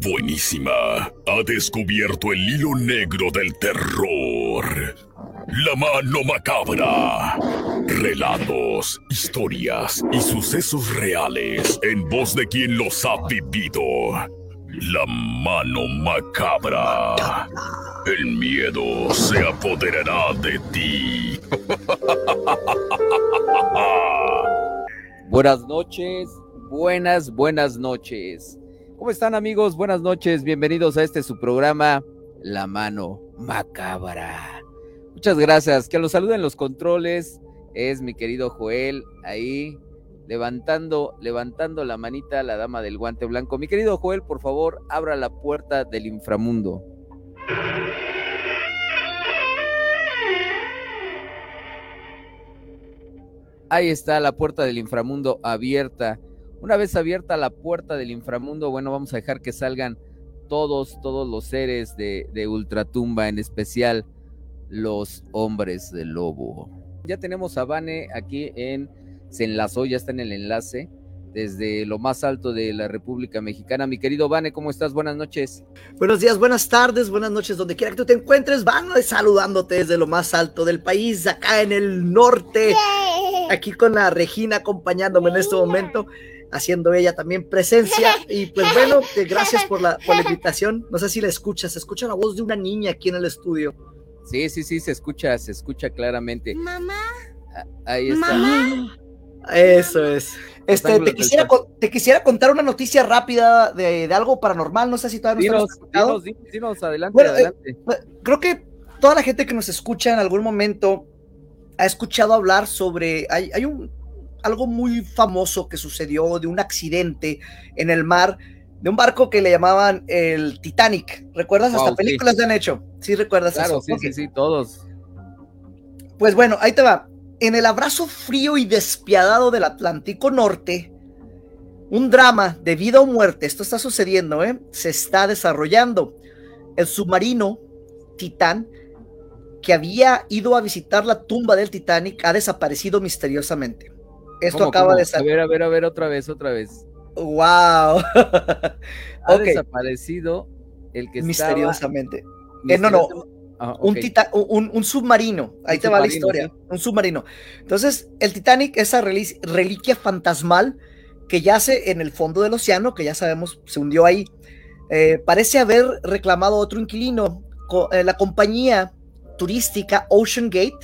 Buenísima. Ha descubierto el hilo negro del terror. La mano macabra. Relatos, historias y sucesos reales en voz de quien los ha vivido. La mano macabra. El miedo se apoderará de ti. Buenas noches, buenas, buenas noches. ¿Cómo están amigos? Buenas noches, bienvenidos a este su programa, La Mano Macabra. Muchas gracias. Que los saluden los controles. Es mi querido Joel ahí levantando, levantando la manita la dama del guante blanco. Mi querido Joel, por favor, abra la puerta del inframundo. Ahí está la puerta del inframundo abierta. Una vez abierta la puerta del inframundo, bueno, vamos a dejar que salgan todos, todos los seres de, de Ultratumba, en especial los hombres del lobo. Ya tenemos a Vane aquí en, se enlazó, ya está en el enlace desde lo más alto de la República Mexicana. Mi querido Vane, ¿cómo estás? Buenas noches. Buenos días, buenas tardes, buenas noches, donde quiera que tú te encuentres. Vane saludándote desde lo más alto del país, acá en el norte. Aquí con la Regina acompañándome en este momento, haciendo ella también presencia. Y pues bueno, gracias por la, por la invitación. No sé si la escuchas, se escucha la voz de una niña aquí en el estudio. Sí, sí, sí, se escucha, se escucha claramente. Mamá. Ahí está. Mamá. Eso es. Este, te quisiera, te quisiera contar una noticia rápida de, de algo paranormal. No sé si todavía no dinos, dinos, dinos, adelante, bueno, adelante. Eh, creo que toda la gente que nos escucha en algún momento ha escuchado hablar sobre. Hay, hay un algo muy famoso que sucedió de un accidente en el mar de un barco que le llamaban el Titanic. ¿Recuerdas? Wow, Hasta películas sí. han hecho. Sí, recuerdas Claro, eso. sí, sí, sí, todos. Pues bueno, ahí te va. En el abrazo frío y despiadado del Atlántico Norte, un drama de vida o muerte, esto está sucediendo, ¿eh? se está desarrollando. El submarino Titán, que había ido a visitar la tumba del Titanic, ha desaparecido misteriosamente. Esto ¿Cómo, acaba cómo? de A salir. ver, a ver, a ver, otra vez, otra vez. ¡Wow! Ha desaparecido el que estaba... misteriosamente. Eh, no, no, Ah, un, tita- un, un submarino. Ahí Un te va la historia. sí. Un submarino. Entonces, el Titanic, esa reli- reliquia fantasmal que yace en el fondo del océano, que ya sabemos se hundió ahí, eh, parece haber reclamado otro inquilino. Co- eh, la compañía turística Ocean Gate,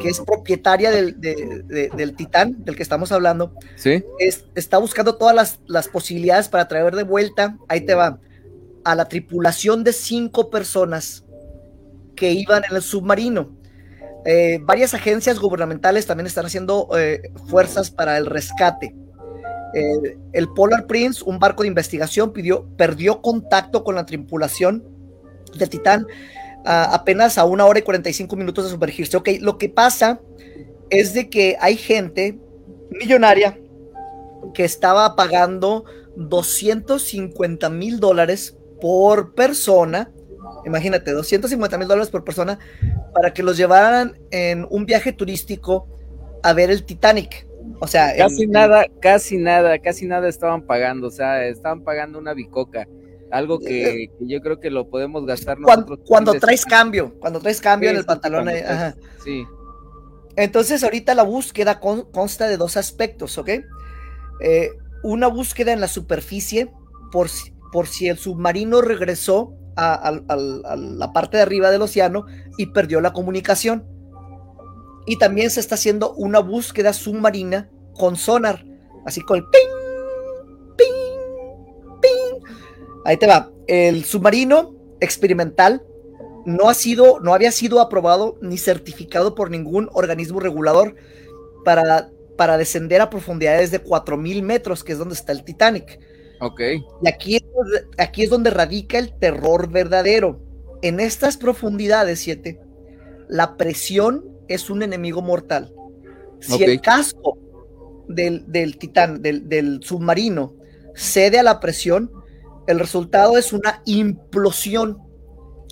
que es propietaria del, de- de- del Titán, del que estamos hablando, ¿Sí? es- está buscando todas las, las posibilidades para traer de vuelta, ahí te va, a la tripulación de cinco personas que iban en el submarino. Eh, varias agencias gubernamentales también están haciendo eh, fuerzas para el rescate. Eh, el Polar Prince, un barco de investigación, pidió, perdió contacto con la tripulación del Titán a- apenas a una hora y 45 minutos de sumergirse. Ok, lo que pasa es de que hay gente millonaria que estaba pagando 250 mil dólares por persona. Imagínate, 250 mil dólares por persona para que los llevaran en un viaje turístico a ver el Titanic. O sea, Casi en- nada, casi nada, casi nada estaban pagando, o sea, estaban pagando una bicoca, algo que, que yo creo que lo podemos gastar cuando, nosotros. cuando traes cambio, cuando traes cambio Sí, en el pantalón. ahí, traes- ajá. Sí, Entonces, ahorita la búsqueda con- consta de dos aspectos, ¿ok? Eh, una búsqueda en la superficie por si, por si el submarino regresó a, a la parte de arriba del océano y perdió la comunicación. Y también se está haciendo una búsqueda submarina con sonar, así con el ping, Ahí te va. El submarino experimental no ha sido, no había sido aprobado ni certificado por ningún organismo regulador para, para descender a profundidades de 4000 metros, que es donde está el Titanic. ok, Y aquí es, donde- aquí es donde radica el terror verdadero. En estas profundidades, 7, la presión es un enemigo mortal. Si el casco del, del titán, del, del submarino, cede a la presión, el resultado es una implosión.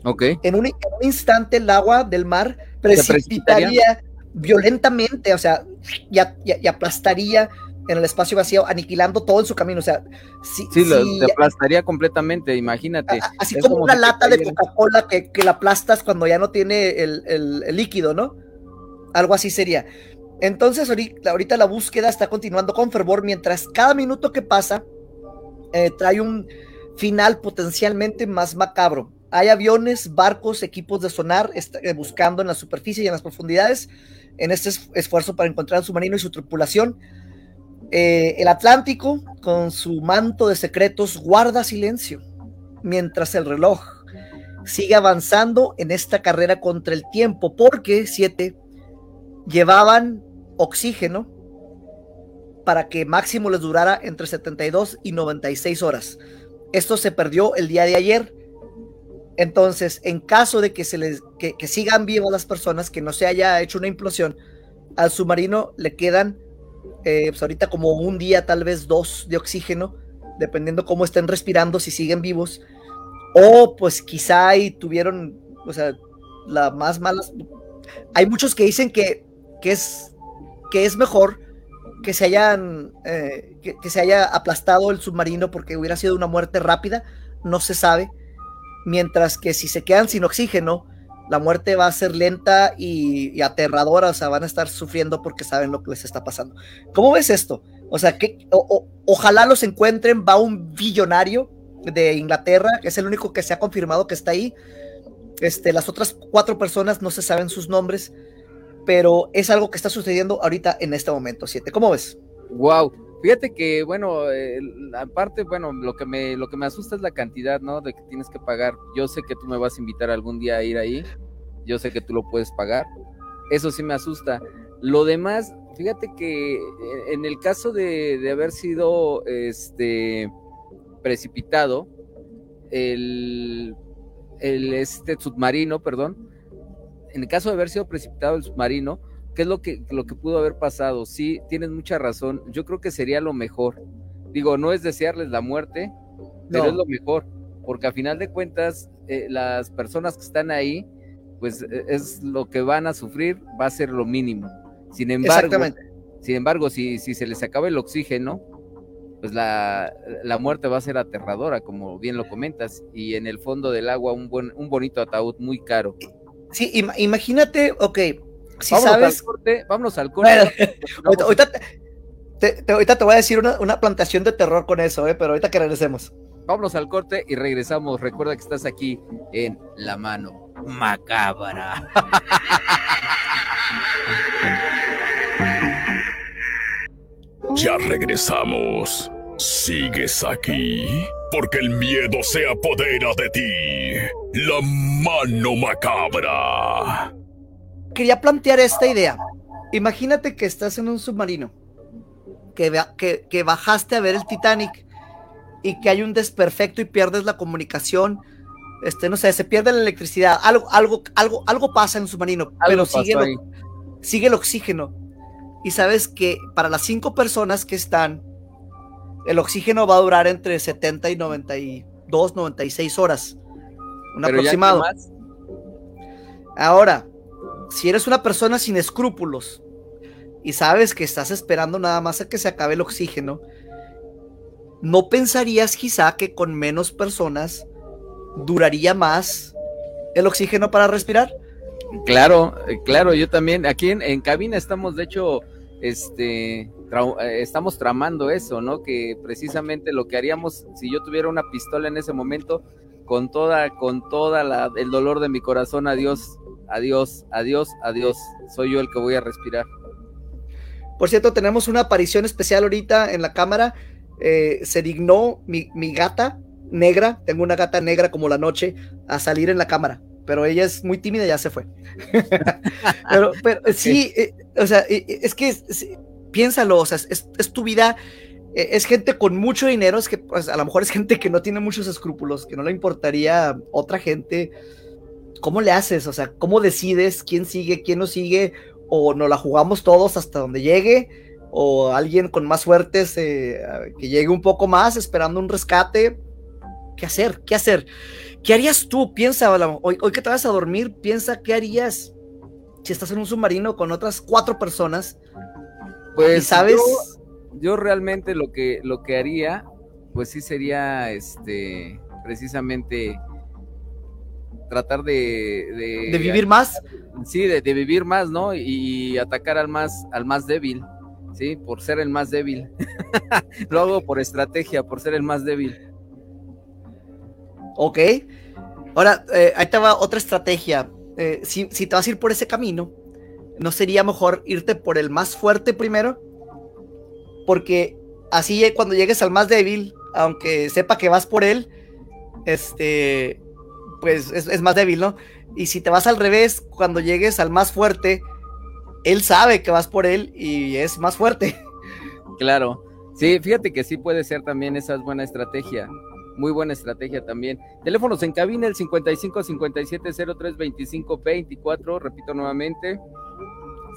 ok, En un, en un instante el agua del mar precipitaría? violentamente, o sea, y, a- y a- y aplastaría en el espacio vacío, aniquilando todo en su camino. O sea, sí, sí, lo, te aplastaría completamente, imagínate. así como, una lata de Coca-Cola que, que, la aplastas cuando ya no tiene el, el, líquido, ¿no? Algo así sería. Entonces, ahorita, ahorita, la búsqueda está continuando con fervor, mientras cada minuto que pasa eh, trae un final potencialmente más macabro. Hay aviones, barcos, equipos de sonar eh, buscando en la superficie y en las profundidades en este esfuerzo para encontrar a su marino y su tripulación. Eh, el Atlántico, con su manto de secretos, guarda silencio, mientras el reloj sigue avanzando en esta carrera contra el tiempo, porque siete llevaban oxígeno para que máximo les durara entre 72 y 96 horas. Esto se perdió el día de ayer. Entonces, en caso de que se les que, sigan vivas las personas, que no se haya hecho una implosión, al submarino le quedan eh, pues ahorita como un día, tal vez dos de oxígeno, dependiendo cómo estén respirando, si siguen vivos, o pues quizá y tuvieron, o sea, la más malas. Hay muchos que dicen que, que, es, que es mejor que se hayan eh, que, se haya aplastado el submarino porque hubiera sido una muerte rápida, no se sabe. Mientras que si se quedan sin oxígeno, la muerte va a ser lenta y, aterradora, o sea, van a estar sufriendo porque saben lo que les está pasando. ¿Cómo ves esto? O sea, que ojalá los encuentren, va un billonario de Inglaterra, que es el único que se ha confirmado que está ahí. Este, las otras cuatro personas no se saben sus nombres, pero es algo que está sucediendo ahorita en este momento, siete. ¿Cómo ves? Wow. Fíjate que, bueno, aparte, bueno, lo que me lo que me asusta es la cantidad, ¿no? De que tienes que pagar. Yo sé que tú me vas a invitar algún día a ir ahí. Yo sé que tú lo puedes pagar. Eso sí me asusta. Lo demás, fíjate que eh, en el caso de, de haber sido este precipitado, el, el este submarino, perdón, en el caso de haber sido precipitado el submarino, ¿Qué es lo que, lo que pudo haber pasado? Sí, tienes mucha razón. Yo creo que sería lo mejor. Digo, no es desearles la muerte, pero es lo mejor, porque a final de cuentas, eh, las personas que están ahí, pues e, es lo que van a sufrir, va a ser lo mínimo. Sin embargo, sin embargo, si, si se les acaba el oxígeno, pues la, la, muerte va a ser aterradora, como bien lo comentas, y en el fondo del agua un, buen, un bonito ataúd muy caro. Sí, imagínate, ok, si vámonos sabes. Al corte, vámonos al corte. ahorita, te, voy a decir una, plantación de terror con eso, ¿eh? pero ahorita que regresemos. Vámonos al corte y regresamos. Recuerda que estás aquí en La Mano Macabra. Ya regresamos. ¿Sigues aquí? Porque el miedo se apodera de ti. La mano macabra quería plantear esta idea. Imagínate que estás en un submarino, que, que, bajaste a ver el Titanic y que hay un desperfecto y pierdes la comunicación. Este, no sé, se pierde la electricidad, algo, algo, algo, algo pasa en el submarino, pero sigue, sigue el oxígeno. Y sabes que para las cinco personas que están, el oxígeno va a durar entre 70 y 92, 96 horas. Un aproximado. Ahora, si eres una persona sin escrúpulos y sabes que estás esperando nada más a que se acabe el oxígeno, ¿no pensarías quizá que con menos personas duraría más el oxígeno para respirar? Claro, eh, claro, yo también. Aquí en, cabina estamos, de hecho, este, estamos tramando eso, ¿no? Que precisamente lo que haríamos si yo tuviera una pistola en ese momento, con toda, con toda el dolor de mi corazón, adiós, adiós, adiós, adiós. Soy yo el que voy a respirar. Por cierto, tenemos una aparición especial ahorita en la cámara. Eh, se dignó mi, gata negra, tengo una gata negra como la noche, a salir en la cámara. Pero ella es muy tímida y ya se fue. pero, sí, eh, o sea, eh, es que piénsalo, o sea, es, tu vida es gente con mucho dinero, es que pues, a lo mejor es gente que no tiene muchos escrúpulos, que no le importaría otra gente, ¿cómo le haces? O sea, ¿cómo decides quién sigue, quién no sigue? ¿O nos la jugamos todos hasta donde llegue? ¿O alguien con más suerte que llegue un poco más esperando un rescate? ¿Qué hacer? ¿Qué hacer? ¿Qué harías tú? Piensa, hoy que te vas a dormir, piensa qué harías si estás en un submarino con otras cuatro personas. Pues, sabes, yo realmente lo que, lo que haría, pues sí sería este precisamente tratar de, de, vivir más. Sí, de, vivir más, ¿no? Y, atacar al más, al más débil, ¿sí? Por ser el más débil. Lo hago por estrategia, por ser el más débil. Ok. Ahora, eh, ahí te va otra estrategia. Eh, si, si te vas a ir por ese camino, ¿no sería mejor irte por el más fuerte primero? Porque así cuando llegues al más débil, aunque sepa que vas por él, este, pues es, más débil, ¿no? Y si te vas al revés, cuando llegues al más fuerte, él sabe que vas por él y es más fuerte. Claro. Sí, fíjate que sí puede ser también esa es buena estrategia. Muy buena estrategia también. Teléfonos en cabina, el 55 57 03 25 24. Repito nuevamente.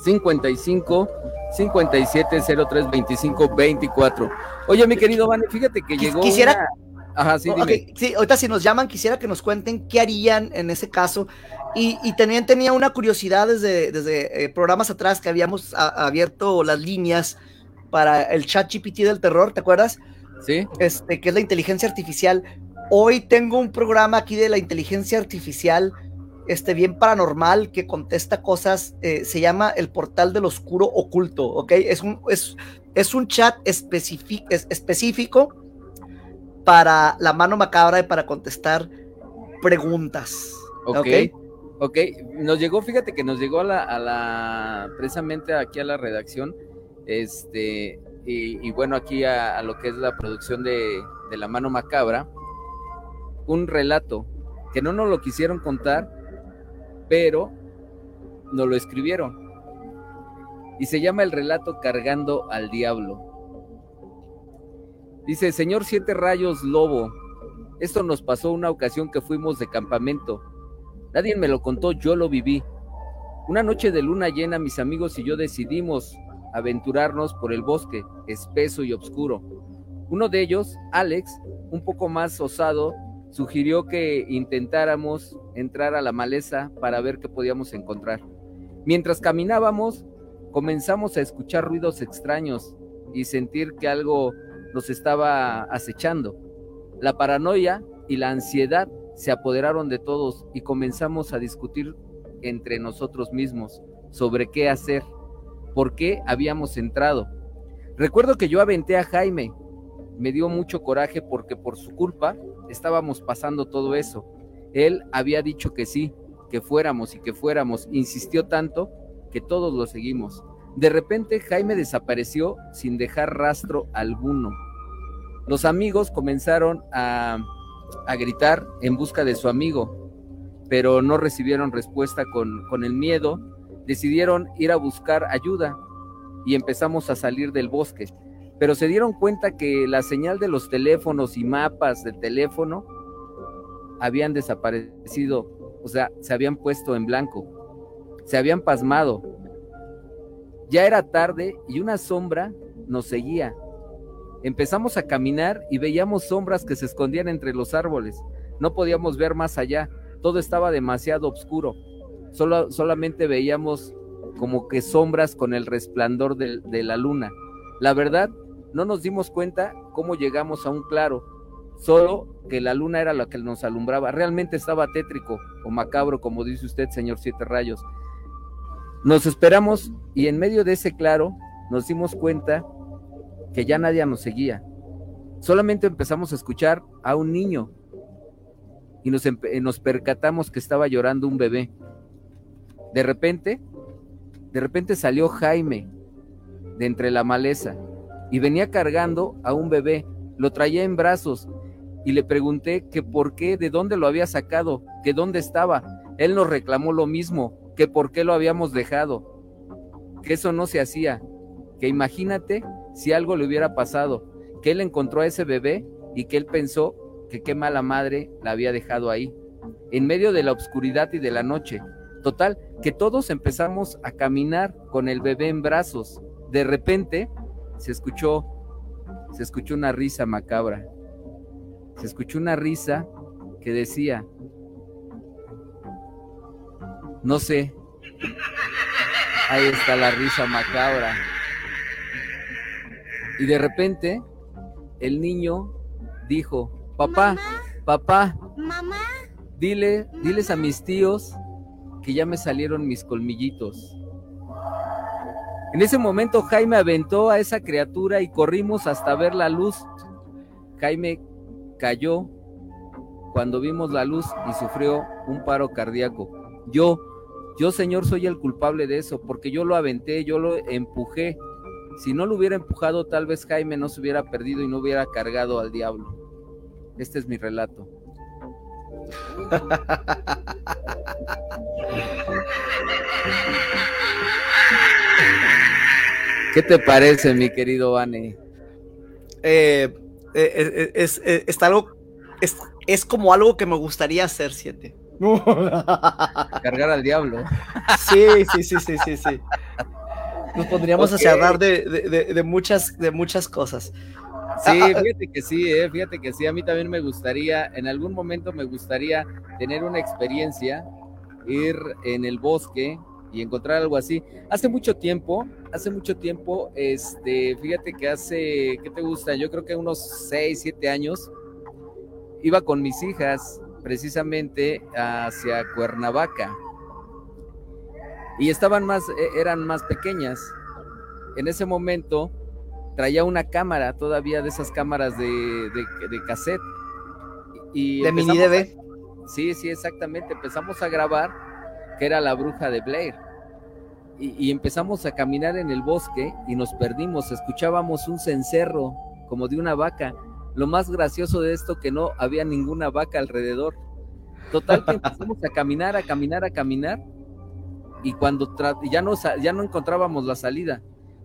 55 57 03 25 24. Oye, mi querido Vane, fíjate que llegó. Quisiera. Ajá, sí, sí, ahorita si nos llaman, quisiera que nos cuenten qué harían en ese caso. Y, y también tenía una curiosidad desde, desde eh, programas atrás que habíamos abierto las líneas para el chat GPT del terror, ¿te acuerdas? Sí. Este, que es la inteligencia artificial. Hoy tengo un programa aquí de la inteligencia artificial este, bien paranormal que contesta cosas, eh, se llama el portal del oscuro oculto, ¿ok? Es un, es, es un chat específico para la mano macabra y para contestar preguntas. Ok. Ok, nos llegó, fíjate que nos llegó a la, a la precisamente aquí a la redacción, este, y, bueno, aquí a, a, lo que es la producción de, de la mano macabra, un relato que no nos lo quisieron contar, pero nos lo escribieron. Y se llama el relato Cargando al Diablo. Dice, Señor Siete Rayos Lobo, esto nos pasó una ocasión que fuimos de campamento. Nadie me lo contó, yo lo viví. Una noche de luna llena, mis amigos y yo decidimos aventurarnos por el bosque, espeso y oscuro. Uno de ellos, Alex, un poco más osado, sugirió que intentáramos entrar a la maleza para ver qué podíamos encontrar. Mientras caminábamos, comenzamos a escuchar ruidos extraños y sentir que algo nos estaba acechando. La paranoia y la ansiedad se apoderaron de todos y comenzamos a discutir entre nosotros mismos sobre qué hacer, por qué habíamos entrado. Recuerdo que yo aventé a Jaime. Me dio mucho coraje porque por su culpa estábamos pasando todo eso. Él había dicho que sí, que fuéramos y que fuéramos, insistió tanto que todos lo seguimos. De repente Jaime desapareció sin dejar rastro alguno. Los amigos comenzaron a, a gritar en busca de su amigo, pero no recibieron respuesta con, con el miedo. Decidieron ir a buscar ayuda y empezamos a salir del bosque pero se dieron cuenta que la señal de los teléfonos y mapas del teléfono habían desaparecido, o sea, se habían puesto en blanco, se habían pasmado. Ya era tarde y una sombra nos seguía. Empezamos a caminar y veíamos sombras que se escondían entre los árboles. No podíamos ver más allá, todo estaba demasiado oscuro. Solo, solamente veíamos como que sombras con el resplandor de, de la luna. La verdad, no nos dimos cuenta cómo llegamos a un claro, solo que la luna era la que nos alumbraba. Realmente estaba tétrico o macabro, como dice usted, señor Siete Rayos. Nos esperamos y en medio de ese claro nos dimos cuenta que ya nadie nos seguía. Solamente empezamos a escuchar a un niño y nos, nos percatamos que estaba llorando un bebé. De repente, de repente salió Jaime de entre la maleza y venía cargando a un bebé, lo traía en brazos y le pregunté que por qué, de dónde lo había sacado, que dónde estaba. Él nos reclamó lo mismo, que por qué lo habíamos dejado, que eso no se hacía, que imagínate si algo le hubiera pasado, que él encontró a ese bebé y que él pensó que qué mala madre la había dejado ahí, en medio de la oscuridad y de la noche. Total, que todos empezamos a caminar con el bebé en brazos. De repente, se escuchó, se escuchó una risa macabra. Se escuchó una risa que decía, no sé, ahí está la risa macabra. Y de repente el niño dijo, papá, papá, Mamá, dile, diles a mis tíos que ya me salieron mis colmillitos. En ese momento Jaime aventó a esa criatura y corrimos hasta ver la luz. Jaime cayó cuando vimos la luz y sufrió un paro cardíaco. Yo, yo señor soy el culpable de eso, porque yo lo aventé, yo lo empujé. Si no lo hubiera empujado, tal vez Jaime no se hubiera perdido y no hubiera cargado al diablo. Este es mi relato. ¿Qué te parece, mi querido Vane? Eh, eh, eh, es, es, está algo, es, es como algo que me gustaría hacer, siete. Cargar al diablo. Sí, sí, sí, sí, sí, sí. Nos pondríamos a hablar de, de, de- de muchas, de muchas cosas. Sí, fíjate que sí, eh, fíjate que sí. A mí también me gustaría, en algún momento me gustaría tener una experiencia, ir en el bosque y encontrar algo así. Hace mucho tiempo, hace mucho tiempo, este, fíjate que hace, ¿qué te gusta? Yo creo que unos 6, 7 años, iba con mis hijas precisamente hacia Cuernavaca y estaban más, e- eran más pequeñas. En ese momento traía una cámara todavía de esas cámaras de, de, de cassette. Y de mini DV. a- sí, sí, exactamente. Empezamos a grabar que era la bruja de Blair. Y, y empezamos a caminar en el bosque y nos perdimos. Escuchábamos un cencerro como de una vaca. Lo más gracioso de esto que no había ninguna vaca alrededor. Total que empezamos a caminar, a caminar, a caminar. Y cuando tra- ya no, ya no encontrábamos la salida.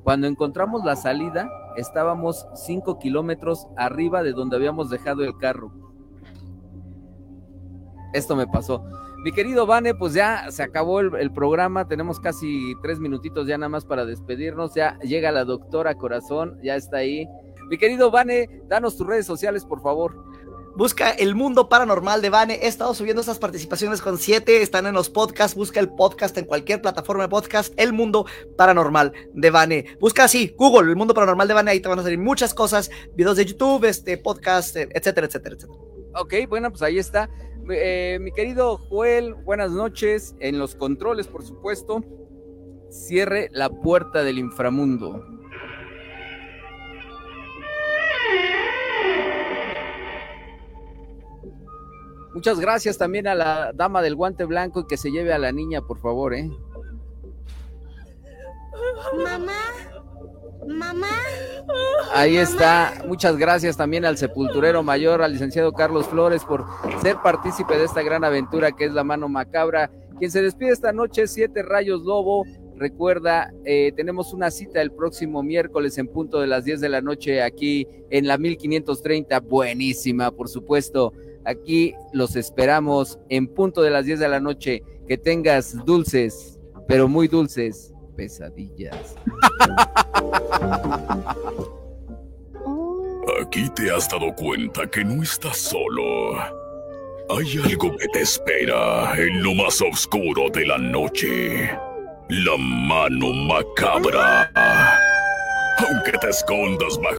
Cuando encontramos la salida, estábamos cinco kilómetros arriba de donde habíamos dejado el carro. Esto me pasó. Mi querido Vane, pues ya se acabó el, el programa. Tenemos casi tres minutitos ya nada más para despedirnos. Ya llega la doctora Corazón, ya está ahí. Mi querido Vane, danos tus redes sociales, por favor. Busca el mundo paranormal de Vane. He estado subiendo estas participaciones con siete. Están en los podcasts. Busca el podcast en cualquier plataforma de podcast. El mundo paranormal de Vane. Busca así, Google, el mundo paranormal de Vane. Ahí te van a salir muchas cosas: videos de YouTube, este podcast, eh, etcétera, etcétera, etcétera. Ok, bueno, pues ahí está. Eh, mi querido Joel, buenas noches. En los controles, por supuesto. Cierre la puerta del inframundo. Muchas gracias también a la dama del guante blanco y que se lleve a la niña, por favor, ¿eh? mamá, mamá, Ahí está. Muchas gracias también al sepulturero mayor, al licenciado Carlos Flores, por ser partícipe de esta gran aventura que es la mano macabra. Quien se despide esta noche, Siete Rayos Lobo. Recuerda, eh, tenemos una cita el próximo miércoles en punto de las 10 de la noche aquí en la 1530. Buenísima, por supuesto. Aquí los esperamos en punto de las 10 de la noche. Que tengas dulces, pero muy dulces, pesadillas. Aquí te has dado cuenta que no estás solo. Hay algo que te espera en lo más oscuro de la noche. La mano macabra. Aunque te escondas bajo